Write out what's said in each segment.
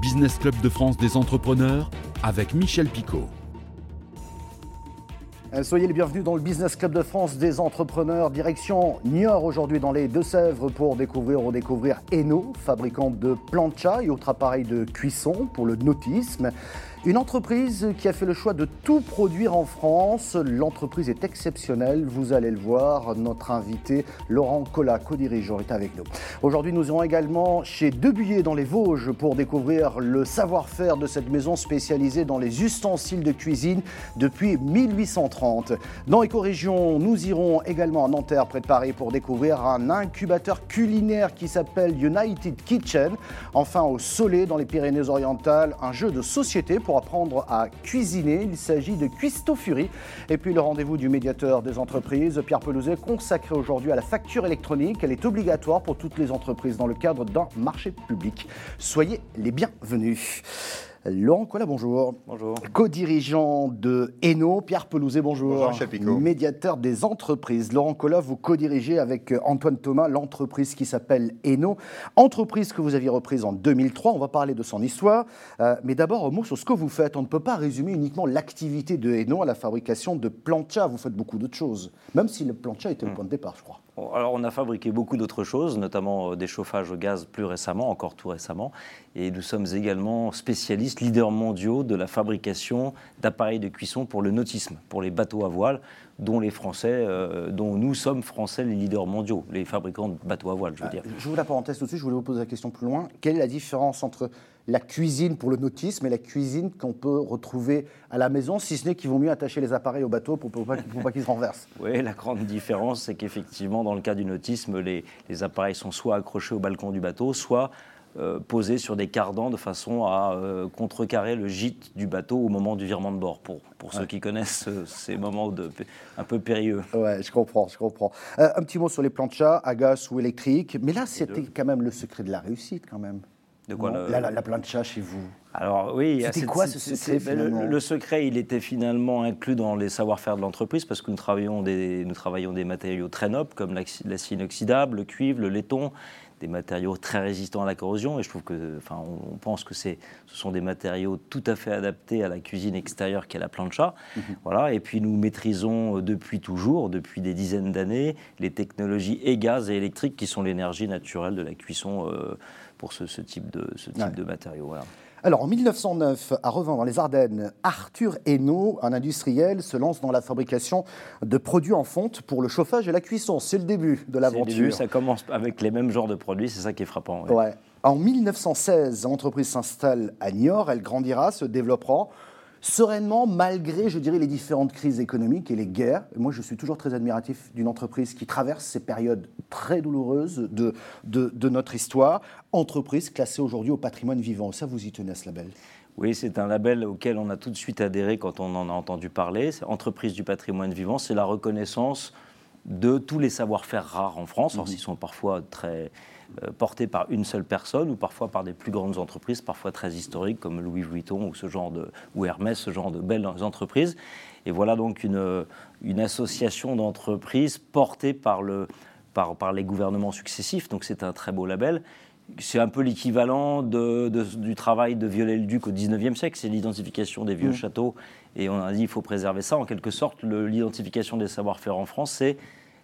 Business Club de France des entrepreneurs avec Michel Picot. Euh, soyez les bienvenus dans le Business Club de France des entrepreneurs. Direction Niort aujourd'hui dans les Deux-Sèvres pour découvrir ou redécouvrir Eno, fabricante de plancha et autres appareils de cuisson pour le nautisme. Une entreprise qui a fait le choix de tout produire en France. L'entreprise est exceptionnelle, vous allez le voir. Notre invité, Laurent Collat, co-dirigeant, est avec nous. Aujourd'hui, nous irons également chez Debuyer dans les Vosges pour découvrir le savoir-faire de cette maison spécialisée dans les ustensiles de cuisine depuis 1830. Dans Éco-Région, nous irons également à Nanterre, près de Paris, pour découvrir un incubateur culinaire qui s'appelle United Kitchen. Enfin, au Soleil, dans les Pyrénées-Orientales, un jeu de société pour apprendre à cuisiner. Il s'agit de Cuisto Fury. Et puis le rendez-vous du médiateur des entreprises, Pierre Pelouzet, consacré aujourd'hui à la facture électronique. Elle est obligatoire pour toutes les entreprises dans le cadre d'un marché public. Soyez les bienvenus. Laurent Collat, bonjour. Bonjour. Co-dirigeant de Eno, Pierre Pelouzet, bonjour. Bonjour. Médiateur des entreprises. Laurent Collat, vous co-dirigez avec Antoine Thomas l'entreprise qui s'appelle Eno. Entreprise que vous aviez reprise en 2003. On va parler de son histoire. Euh, mais d'abord, un mot sur ce que vous faites. On ne peut pas résumer uniquement l'activité de Eno à la fabrication de plancha. Vous faites beaucoup d'autres choses. Même si le plancha était le point de départ, je crois. Alors, on a fabriqué beaucoup d'autres choses, notamment euh, des chauffages au gaz plus récemment, encore tout récemment. Et nous sommes également spécialistes, leaders mondiaux de la fabrication d'appareils de cuisson pour le nautisme, pour les bateaux à voile, dont les Français, euh, dont nous sommes Français les leaders mondiaux, les fabricants de bateaux à voile, je veux dire. Je vous la parenthèse tout de suite, je voulais vous poser la question plus loin. Quelle est la différence entre la cuisine pour le nautisme et la cuisine qu'on peut retrouver à la maison, si ce n'est qu'ils vont mieux attacher les appareils au bateau pour, pour pas, pour pas qu'ils se renversent Oui, la grande différence, c'est qu'effectivement, dans le cas du nautisme, les, les appareils sont soit accrochés au balcon du bateau, soit euh, posés sur des cardans de façon à euh, contrecarrer le gîte du bateau au moment du virement de bord, pour, pour ceux qui connaissent euh, ces moments de, un peu périlleux. Ouais, je comprends, je comprends. Un petit mot sur les planchas, à gaz ou électrique. Mais là, c'était quand même le secret de la réussite, quand même. De quoi Non le- la, la, la plancha chez vous Alors oui, C'était c'est- quoi ce secret, le- finalement le, secret, il était finalement inclus dans les savoir-faire de l'entreprise parce que nous travaillons des, nous travaillons des matériaux très nobles comme l'acier inoxydable, le cuivre, le laiton, des matériaux très résistants à la corrosion. Et je trouve que, enfin, on, pense que c'est, ce sont des matériaux tout à fait adaptés à la cuisine extérieure qu'est la plancha. Mhm. Voilà. Et puis nous maîtrisons euh, depuis toujours, depuis des dizaines d'années, les technologies et gaz et électriques qui sont l'énergie naturelle de la cuisson. euh, pour ce, ce type de, ce type Ouais. de matériaux. Voilà. Alors, en 1909, à Revin, dans les Ardennes, Arthur Hainaut, un industriel, se lance dans la fabrication de produits en fonte pour le chauffage et la cuisson. C'est le début de l'aventure. début, ça commence avec les mêmes genres de produits, c'est ça qui est frappant. ouais. Ouais. En 1916, l'entreprise s'installe à Niort, elle grandira, se développera sereinement malgré, je dirais, les différentes crises économiques et les guerres. Moi, je suis toujours très admiratif d'une entreprise qui traverse ces périodes très douloureuses de, de, de notre histoire. Entreprise classée aujourd'hui au patrimoine vivant. Ça, vous y tenez à ce label? Oui, c'est un label auquel on a tout de suite adhéré quand on en a entendu parler. C'est Entreprise du patrimoine vivant, c'est la reconnaissance de tous les savoir-faire rares en France. Alors, ils sont parfois très euh, portés par une seule personne ou parfois par des plus grandes entreprises, parfois très historiques comme Louis Vuitton ou, ce genre de, ou Hermès, ce genre de belles entreprises. Et voilà donc une, une association d'entreprises portée par, le, par, par les gouvernements successifs. Donc c'est un très beau label. C'est un peu l'équivalent de- de- du travail de Viollet-le-Duc au 19e siècle, c'est l'identification des vieux Mmh. châteaux. Et on a dit il faut préserver ça. En quelque sorte, l'identification des savoir-faire en France, c'est euh,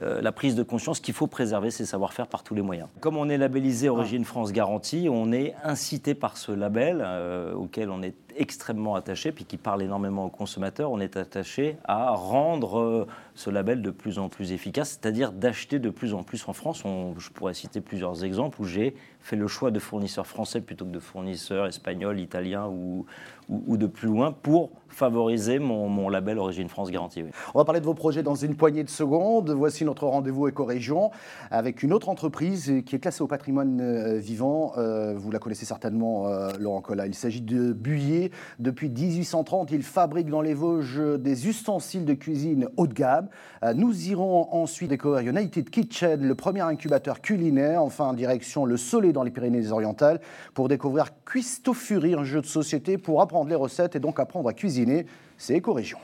la prise de conscience qu'il faut préserver ces savoir-faire par tous les moyens. Comme on est labellisé Origine France Garantie, on est incité par ce label euh, auquel on est extrêmement attaché, puis qui parle énormément aux consommateurs, on est attaché à rendre euh, ce label de plus en plus efficace, c'est-à-dire d'acheter de plus en plus en France. Je pourrais citer plusieurs exemples où j'ai fait le choix de fournisseurs français plutôt que de fournisseurs espagnols, italiens ou, de plus loin pour favoriser mon, label Origine France Garantie. On va parler de vos projets dans une poignée de secondes. Voici notre rendez-vous éco-région avec une autre entreprise qui est classée au patrimoine euh, vivant. Euh, vous la connaissez certainement, Laurent Collat. Il s'agit de Buyer. Depuis 1830, il fabrique dans les Vosges des ustensiles de cuisine haut de gamme. Euh, nous irons ensuite découvrir United Kitchen, le premier incubateur culinaire. Enfin, en direction le Soleil dans les Pyrénées-Orientales pour découvrir Cuisto Fury, un jeu de société pour apprendre les recettes et donc apprendre à cuisiner. C'est éco-région.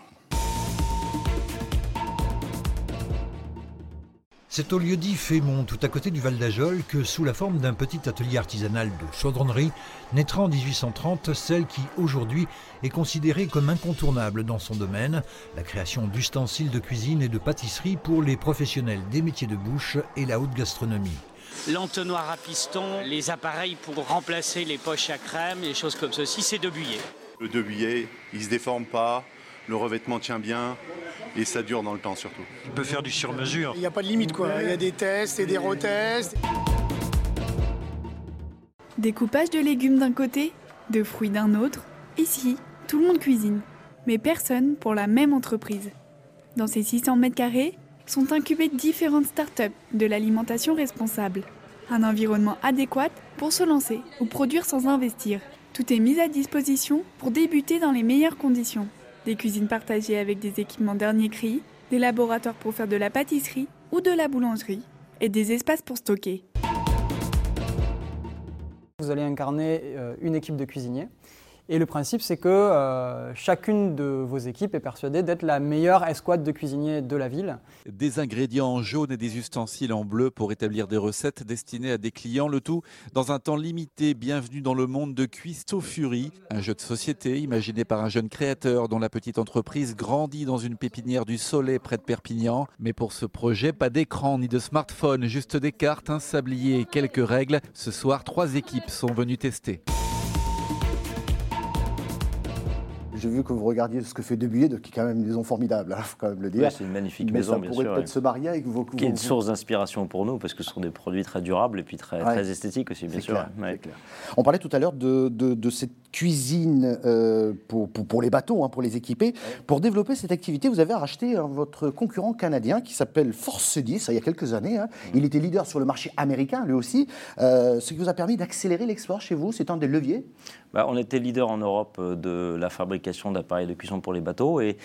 C'est au lieu-dit Fémont, tout à côté du Val d'Ajol, que sous la forme d'un petit atelier artisanal de chaudronnerie, naîtra en 1830 celle qui, aujourd'hui, est considérée comme incontournable dans son domaine, la création d'ustensiles de cuisine et de pâtisserie pour les professionnels des métiers de bouche et la haute gastronomie l'entonnoir à piston, les appareils pour remplacer les poches à crème, les choses comme ceci, c'est de buyer. Le de buyer, il se déforme pas, le revêtement tient bien et ça dure dans le temps surtout. Il peut faire du sur-mesure. Il n'y a pas de limite quoi, il y a des tests et des retests. Découpage de légumes d'un côté, de fruits d'un autre. Ici, tout le monde cuisine, mais personne pour la même entreprise. Dans ces 600 mètres carrés, sont incubées différentes startups de l'alimentation responsable. Un environnement adéquat pour se lancer ou produire sans investir. Tout est mis à disposition pour débuter dans les meilleures conditions. Des cuisines partagées avec des équipements dernier cri, des laboratoires pour faire de la pâtisserie ou de la boulangerie, et des espaces pour stocker. Vous allez incarner euh, une équipe de cuisiniers et le principe, c'est que euh, chacune de vos équipes est persuadée d'être la meilleure escouade de cuisiniers de la ville. Des ingrédients en jaune et des ustensiles en bleu pour établir des recettes destinées à des clients, le tout dans un temps limité. Bienvenue dans le monde de Cuisto Fury, un jeu de société imaginé par un jeune créateur dont la petite entreprise grandit dans une pépinière du Soleil près de Perpignan. Mais pour ce projet, pas d'écran ni de smartphone, juste des cartes, un sablier et quelques règles. Ce soir, trois équipes sont venues tester. J'ai vu que vous regardiez ce que fait Debuyer, qui est quand même une maison formidable, il hein, faut quand même le dire. c'est une magnifique maison, bien sûr. Ça pourrait peut-être se marier avec vos Qui est une source d'inspiration pour nous, parce que ce sont des produits très durables et puis très, très esthétiques aussi, bien sûr. Clair, On parlait tout à l'heure de, de, cette cuisine euh, pour, pour, les bateaux, hein, pour les équiper. Pour développer cette activité, vous avez racheté hein, votre concurrent canadien qui s'appelle Force 10, il y a quelques années. Hein. Il était leader sur le marché américain, lui aussi, euh, ce qui vous a permis d'accélérer l'export chez vous. C'est un des leviers? Bah, On était leader en Europe euh, de la fabrication d'appareils de cuisson pour les bateaux et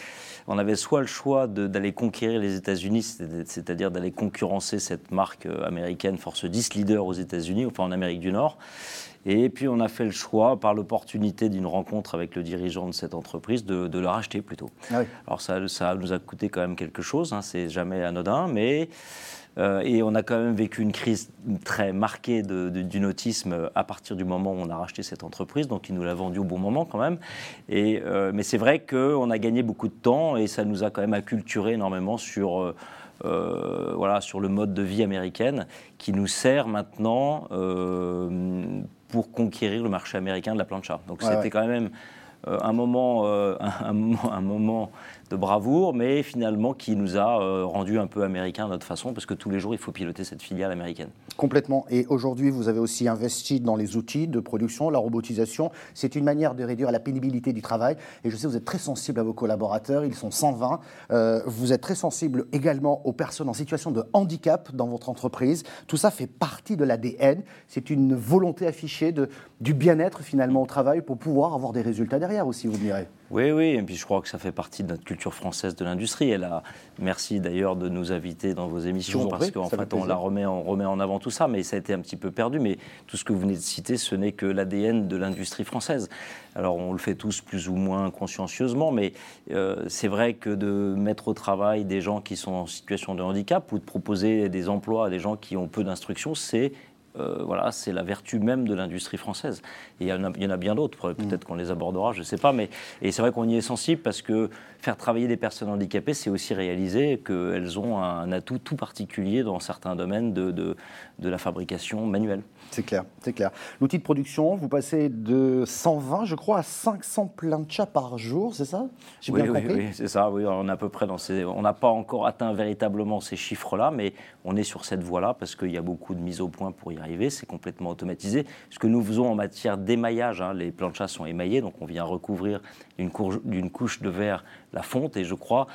on avait soit le choix d'aller conquérir les États-Unis, c'est-à-dire d'aller concurrencer cette marque américaine Force 10, leader aux États-Unis, enfin en Amérique du Nord. Et puis on a fait le choix, par l'opportunité d'une rencontre avec le dirigeant de cette entreprise, de, de le racheter plutôt. Ah Alors ça, ça, nous a coûté quand même quelque chose, hein, c'est jamais anodin, mais... Euh, et on a quand même vécu une crise très marquée de, du nautisme à partir du moment où on a racheté cette entreprise, donc il nous l'a vendu au bon moment quand même. Et, euh, mais c'est vrai qu'on a gagné beaucoup de temps et ça nous a quand même acculturé énormément sur... Euh, euh voilà, sur le mode de vie américaine qui nous sert maintenant euh, pour conquérir le marché américain de la plancha. Donc c'était quand même un, moment, euh, un, un, moment de bravoure, mais finalement qui nous a euh, rendu un peu américains à notre façon, parce que tous les jours, il faut piloter cette filiale américaine. Complètement. Et aujourd'hui, vous avez aussi investi dans les outils de production, la robotisation. C'est une manière de réduire la pénibilité du travail. Et je sais, vous êtes très sensible à vos collaborateurs, ils sont 120. vous êtes très sensible également aux personnes en situation de handicap dans votre entreprise. Tout ça fait partie de l'ADN. C'est une volonté affichée du bien-être finalement au travail pour pouvoir avoir des résultats derrière aussi, vous direz. Oui, oui, et puis je crois que ça fait partie de notre culture française de l'industrie. Elle a, merci d'ailleurs de nous inviter dans vos émissions parce qu'en fait on la remet, on remet en avant tout ça, mais ça a été un petit peu perdu. Mais tout ce que vous venez de citer, ce n'est que l'ADN de l'industrie française. Alors on le fait tous plus ou moins consciencieusement, mais euh, c'est vrai que de mettre au travail des gens qui sont en situation de handicap ou de proposer des emplois à des gens qui ont peu d'instruction, c'est euh, voilà, c'est la vertu même de l'industrie française. Et il y, en a, bien d'autres, mm. peut-être qu'on les abordera, je ne sais pas, mais et c'est vrai qu'on y est sensible parce que faire travailler des personnes handicapées, c'est aussi réaliser qu'elles ont un atout tout particulier dans certains domaines de, de, de la fabrication manuelle. C'est clair, c'est clair. L'outil de production, vous passez de 120, je crois, à 500 planchas par jour, c'est ça? Oui, oui, oui, c'est ça. Oui, on est à peu près dans ces. On n'a pas encore atteint véritablement ces chiffres-là, mais on est sur cette voie-là parce qu'il y a beaucoup de mise au point pour y C'est complètement automatisé. Ce que nous faisons en matière d'émaillage, hein, les planchas sont émaillés, donc on vient recouvrir d'une couche de verre la fonte, et je crois.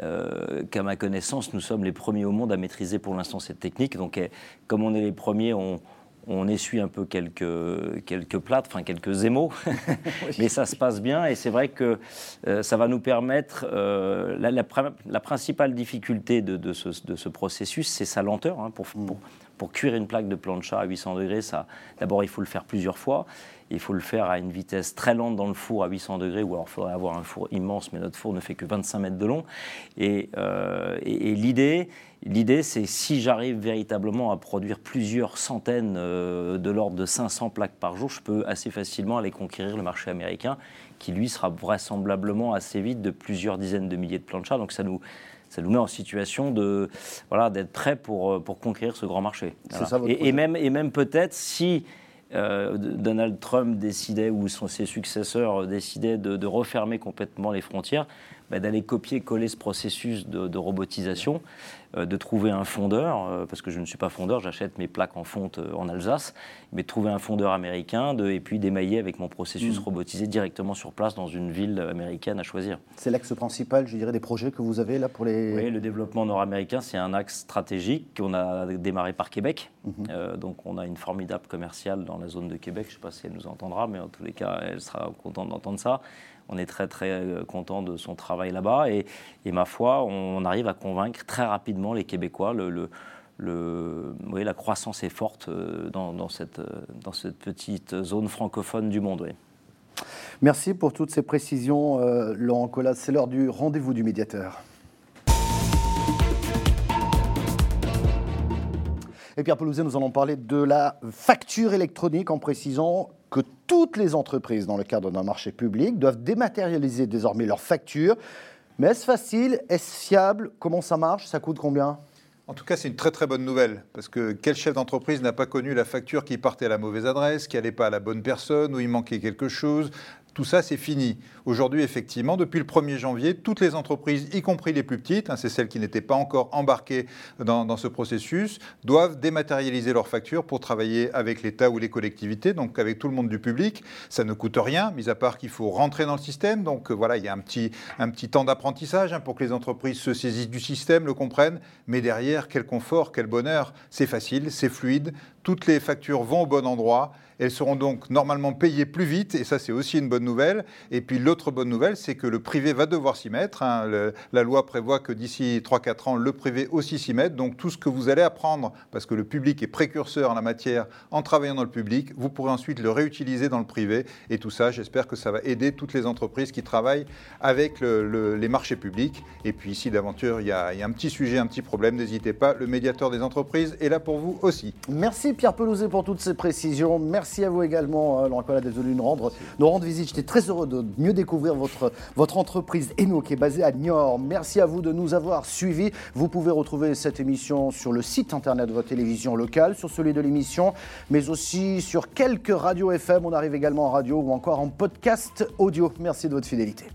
Euh, qu'à ma connaissance, nous sommes les premiers au monde à maîtriser pour l'instant cette technique. Donc, eh, comme on est les premiers, on, on essuie un peu quelques, quelques plates, enfin quelques émaux, mais ça se passe bien et c'est vrai que euh, ça va nous permettre. Euh, la, principale difficulté de, ce, processus, c'est sa lenteur. Hein, pour, pour cuire une plaque de plancha à 800 degrés, ça, d'abord il faut le faire plusieurs fois. Il faut le faire à une vitesse très lente dans le four à 800 degrés, ou alors il faudrait avoir un four immense, mais notre four ne fait que 25 mètres de long. Et, euh, et, l'idée, l'idée, c'est si j'arrive véritablement à produire plusieurs centaines euh, de l'ordre de 500 plaques par jour, je peux assez facilement aller conquérir le marché américain, qui lui sera vraisemblablement assez vite de plusieurs dizaines de milliers de planchas. Donc ça nous ça nous met en situation de voilà d'être prêt pour, euh, pour conquérir ce grand marché. et, et, même et même peut-être si euh, Donald Trump décidait, ou ses successeurs décidaient de, refermer complètement les frontières, bah, d'aller copier-coller ce processus de, robotisation, euh, de trouver un fondeur, euh, parce que je ne suis pas fondeur, j'achète mes plaques en fonte en Alsace, mais de trouver un fondeur américain et puis d'émailler avec mon processus mm. robotisé directement sur place dans une ville américaine à choisir. C'est l'axe principal, je dirais, des projets que vous avez là pour les... Oui, le développement nord-américain, c'est un axe stratégique qu'on a démarré par Québec. Mm-hmm. donc on a une formidable commerciale dans la zone de Québec, je ne sais pas si elle nous entendra, mais en tous les cas, elle sera contente d'entendre ça on est très très euh, content de son travail là-bas et, ma foi, on arrive à convaincre très rapidement les Québécois. La croissance est forte euh, dans, cette, euh, dans cette petite zone francophone du monde. Merci pour toutes ces précisions, Laurent Collas. C'est l'heure du rendez-vous du médiateur. Et Pierre Pelouzet, nous allons parler de la facture électronique en précisant que toutes les entreprises, dans le cadre d'un marché public, doivent dématérialiser désormais leurs factures. Mais est-ce facile? Est-ce fiable? Comment ça marche? Ça coûte combien? En tout cas, c'est une très très bonne nouvelle, parce que quel chef d'entreprise n'a pas connu la facture qui partait à la mauvaise adresse, qui n'allait pas à la bonne personne, où il manquait quelque chose, tout ça, c'est fini. Aujourd'hui, effectivement, depuis le 1er janvier, toutes les entreprises, y compris les plus petites, hein, c'est celles qui n'étaient pas encore embarquées dans, ce processus, doivent dématérialiser leurs factures pour travailler avec l'État ou les collectivités, donc avec tout le monde du public. Ça ne coûte rien, mis à part qu'il faut rentrer dans le système. Donc euh, voilà, il y a un petit, un petit temps d'apprentissage hein, pour que les entreprises se saisissent du système, le comprennent. Mais derrière, quel confort, quel bonheur. C'est facile, c'est fluide. Toutes les factures vont au bon endroit elles seront donc normalement payées plus vite, et ça c'est aussi une bonne nouvelle. Et puis l'autre bonne nouvelle, c'est que le privé va devoir s'y mettre. Hein. la loi prévoit que d'ici 3-4 ans, le privé aussi s'y mette. Donc tout ce que vous allez apprendre, parce que le public est précurseur en la matière en travaillant dans le public, vous pourrez ensuite le réutiliser dans le privé. Et tout ça, j'espère que ça va aider toutes les entreprises qui travaillent avec les marchés publics. Et puis ici, d'aventure, il, y, a un petit sujet, un petit problème. N'hésitez pas, le médiateur des entreprises est là pour vous aussi. Merci Pierre Pelouzet pour toutes ces précisions. Merci Merci à vous également, euh, Laurent Collat, d'être venu nous rendre, nous rendre visite. J'étais très heureux de mieux découvrir votre, votre entreprise Eno, qui est basée à Niort. Merci à vous de nous avoir suivis. Vous pouvez retrouver cette émission sur le site internet de votre télévision locale, sur celui de l'émission, mais aussi sur quelques radios FM. On arrive également en radio ou encore en podcast audio. Merci de votre fidélité.